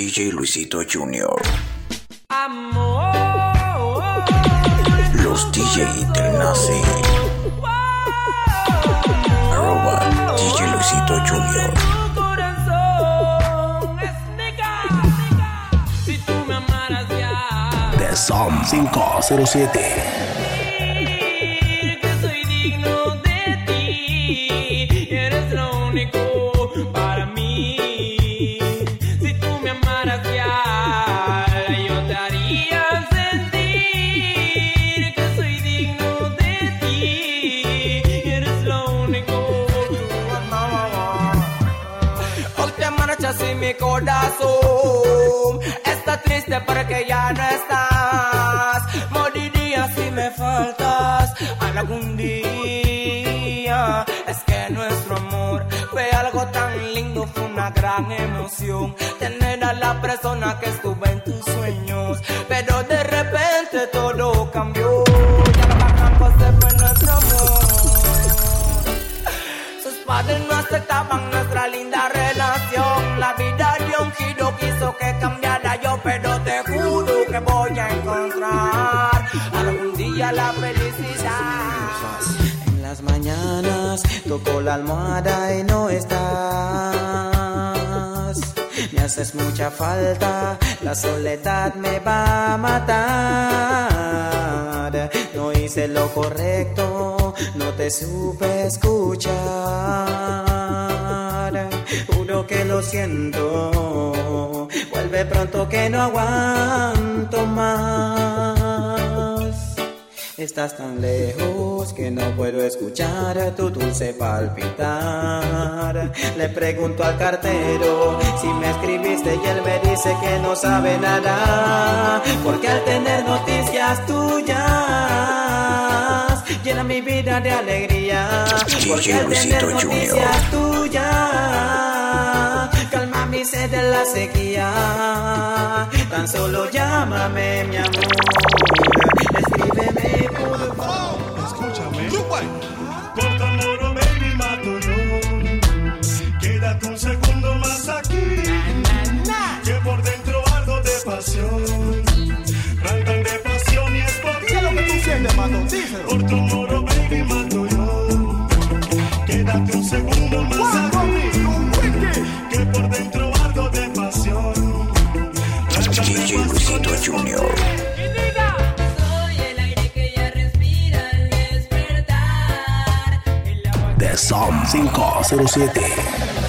DJ Luisito Jr. Los DJ del Nazi. Arroba DJ Luisito Jr. Son 507. Mi corazón está triste porque ya no estás. Moriría si me faltas algún día. Es que nuestro amor fue algo tan lindo, fue una gran emoción. Tener a la persona que estuve en tus sueños, pero de repente todo cambió. Ya lo bacán se fue nuestro amor. Sus padres no aceptaban nuestra linda relación. La vida dio un giro, quiso que cambiara yo, pero te juro que voy a encontrar algún día la felicidad. En las mañanas toco la almohada y no estás. Me haces mucha falta, la soledad me va a matar. Hice lo correcto, no te supe escuchar. Juro que lo siento, vuelve pronto que no aguanto más. Estás tan lejos que no puedo escuchar tu dulce palpitar. Le pregunto al cartero si me escribiste y él me dice que no sabe nada. Porque al tener noticias tuyas llena mi vida de alegría. Tener Luisito Junior. noticias tuyas calma mi sed de la sequía. Tan solo llámame, mi amor. Som 507.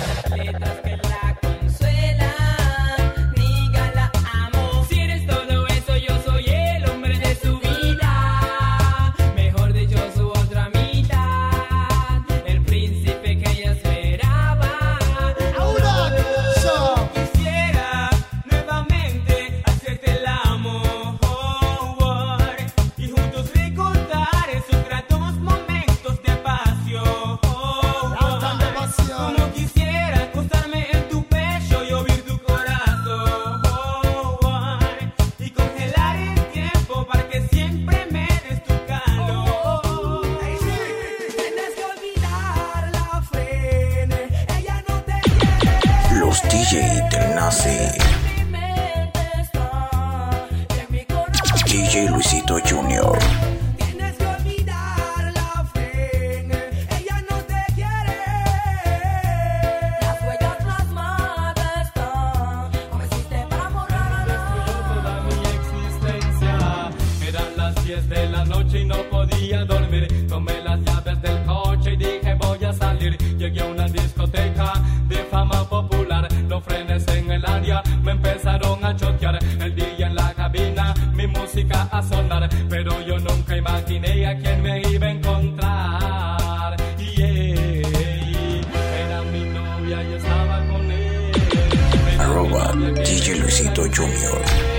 10 de la noche y no podía dormir. Tomé las llaves del coche y dije voy a salir. Llegué a una discoteca de fama popular. Los frenes en el área me empezaron a choquear. El día en la cabina, mi música a sonar. Pero yo nunca imaginé a quién me iba a encontrar. Yeah, era mi novia y estaba con él. Arroba DJ Luisito Junior.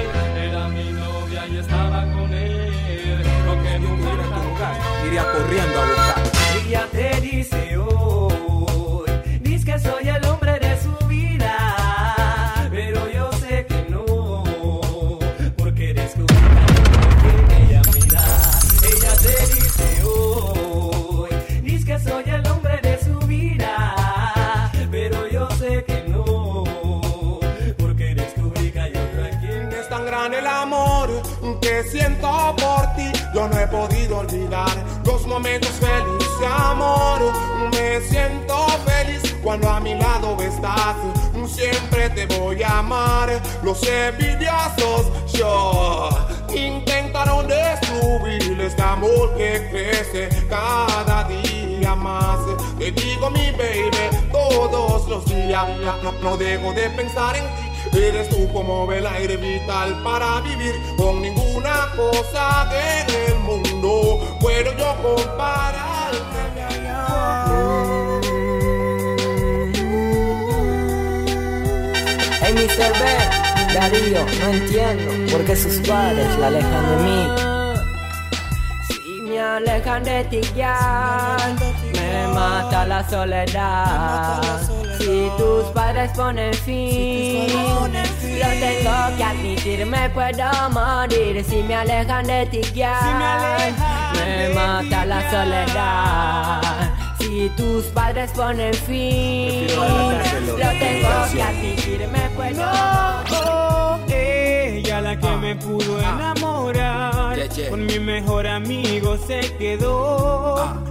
No he podido olvidar los momentos felices, amor. Me siento feliz cuando a mi lado estás. Siempre te voy a amar. Los envidiosos, yo intentaron destruir este amor que crece cada día más. Te digo, mi baby, todos los días. No, no dejo de pensar en ti. Eres tú como el aire vital para vivir con ninguna cosa en el mundo. Puedo yo Hey, Mr. B, Darío, no entiendo por qué sus padres la alejan de mí. Si me alejan de ti ya, me mata la soledad. Si tus padres ponen fin, lo tengo que admitir, me puedo morir. Si me alejan de ti ya, me mata la soledad. Si tus padres ponen fin, lo tengo que admitir, me puedo Ella la que me pudo enamorar. Yeah, yeah. Con mi mejor amigo se quedó.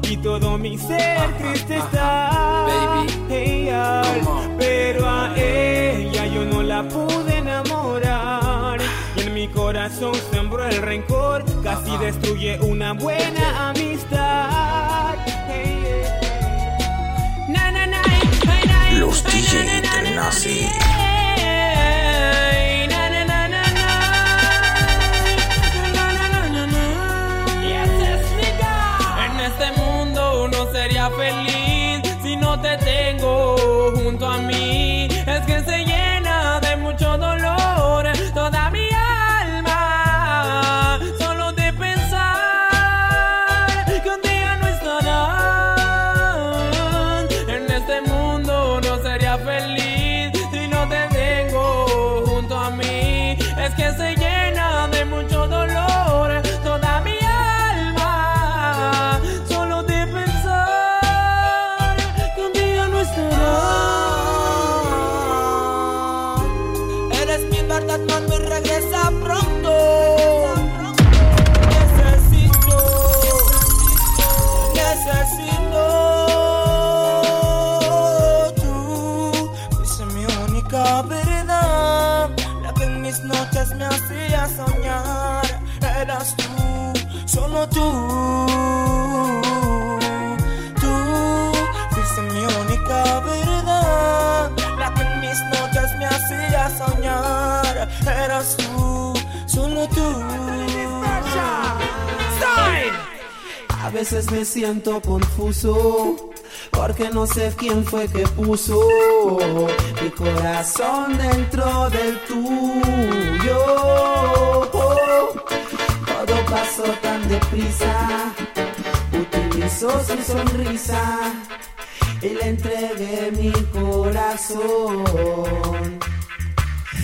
Y todo mi ser triste está. Baby, Ella, pero a ella yo no la pude enamorar. Y en mi corazón sembró el rencor. Casi destruye una buena amistad. Hey, yeah. Na, na, na, ay, na, Los DJ solo tú. Tú fuiste mi única verdad. La que en mis noches me hacía soñar. Eras tú, solo tú. A veces me siento confuso porque no sé quién fue que puso mi corazón dentro del tuyo. Pasó tan deprisa, utilizó su sonrisa y le entregué mi corazón.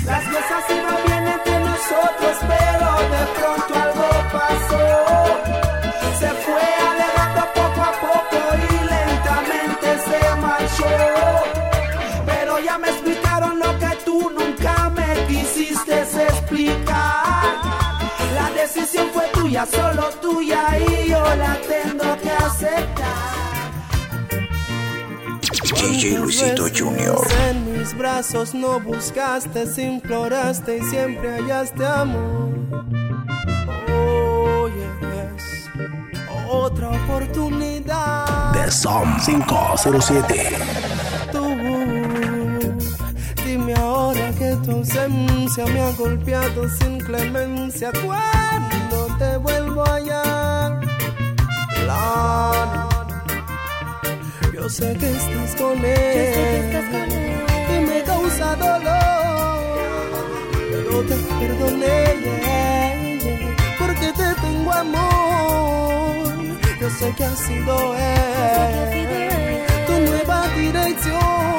Las cosas iban bien entre nosotros, pero de pronto algo pasó. Se fue alejando poco a poco y lentamente se marchó. Tuya, solo tuya y yo la tengo que aceptar. DJ Luisito Junior. En mis brazos no buscaste, imploraste y siempre hallaste amor. Oh, yes. Otra oportunidad. The Som 507. Tú, dime ahora que tu ausencia me ha golpeado sin clemencia. Cuando te vuelvo a hallar, la yo sé que estás con él. Y me causa dolor. Pero te perdoné. yeah, yeah, Porque te tengo amor. Yo sé que ha sido él. Tu nueva dirección.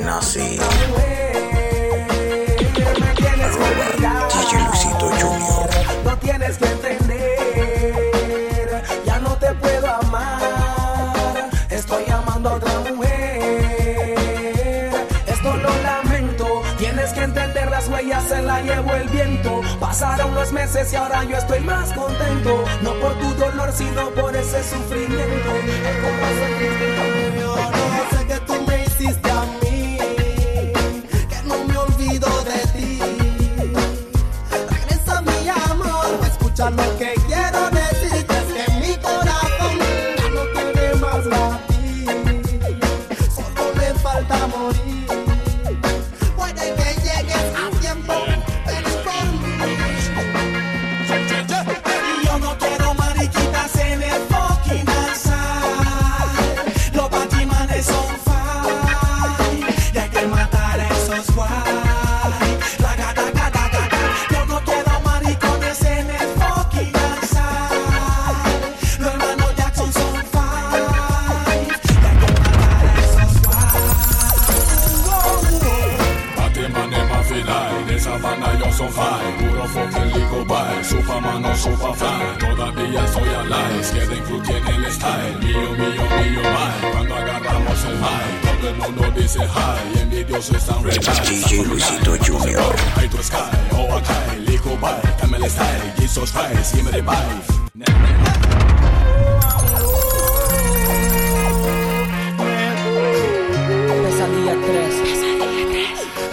nazi. DJ Junior. No tienes que entender, ya no te puedo amar. Estoy amando a otra mujer. Esto lo lamento, tienes que entender las huellas se la llevo el viento. Pasaron los meses y ahora yo estoy más contento. No por tu dolor, sino por ese sufrimiento. El advice, give me the vibe. Pesadilla 3.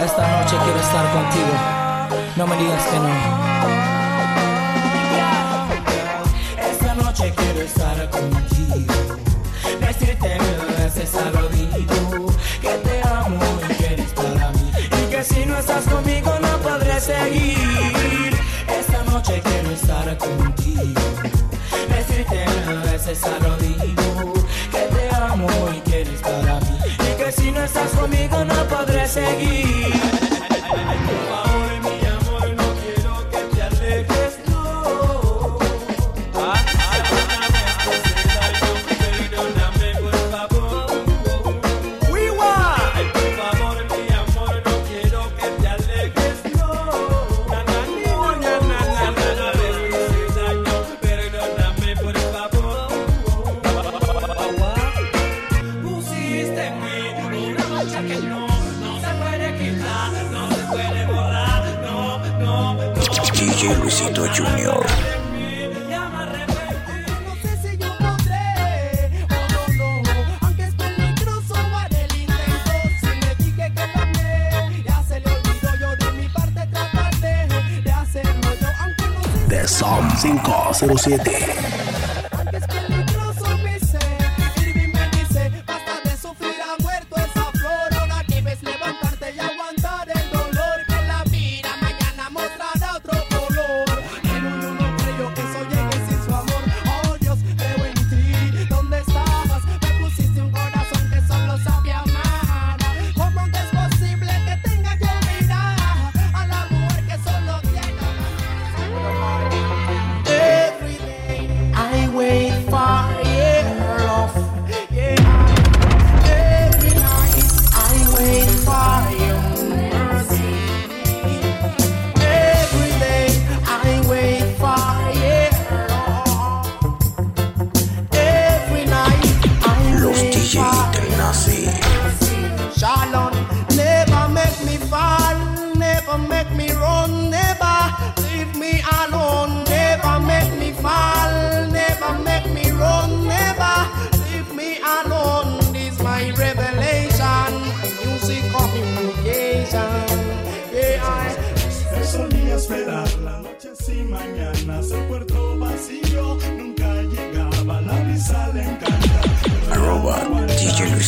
Esta noche quiero estar contigo. No me digas que no. Esta noche quiero estar contigo. Decirte mil veces algo lo digo, que te amo y que eres para mí, y que si no estás conmigo no podré seguir. DJ Luisito Jr. The Som 507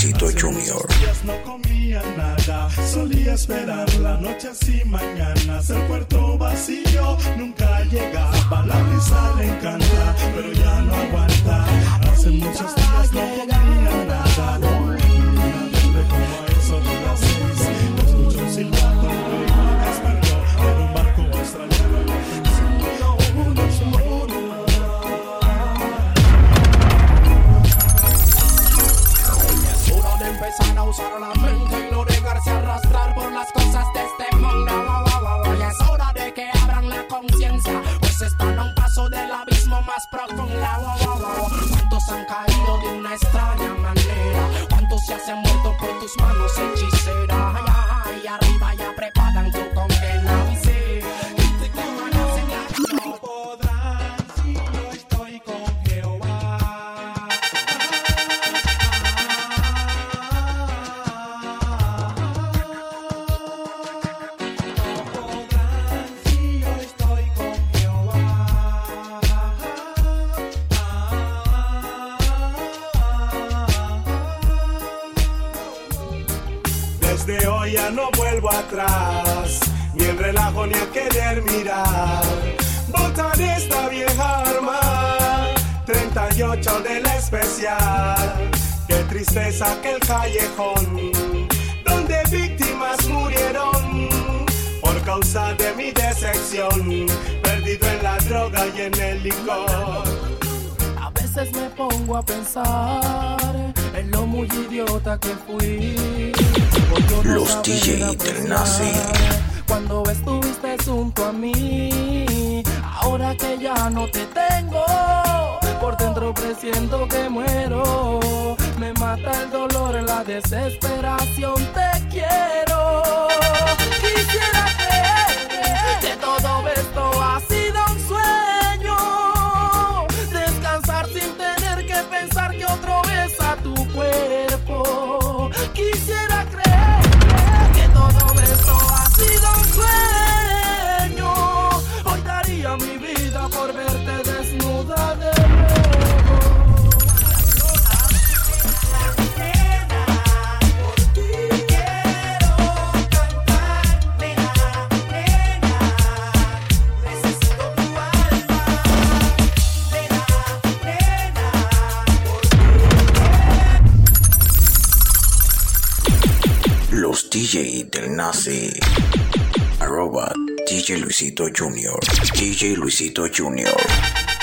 Luisito Junior. no comía nada, solía esperar la noche y mañanas. El puerto vacío nunca llegaba, la brisa le encanta, pero ya no aguanta. Hace muchos han caído de una extraña manera? ¿Cuántos se han muerto por tus manos hechiceras? Desde hoy ya no vuelvo atrás, ni el relajo ni a querer mirar. Botaré esta vieja arma, 38 del especial. Qué tristeza aquel callejón, donde víctimas murieron por causa de mi decepción. Perdido en la droga y en el licor. A veces me pongo a pensar en lo muy idiota que fui. Los DJ del Nazi. Cuando estuviste junto a mí, ahora que ya no te tengo, por dentro presiento que muero. Me mata el dolor, la desesperación, te quiero. Quisiera creer que todo esto ha sido un sueño. Descansar sin tener que pensar que otro besa tu cuerpo. Quisiera Nazi. Arroba DJ Luisito Junior. DJ Luisito Junior.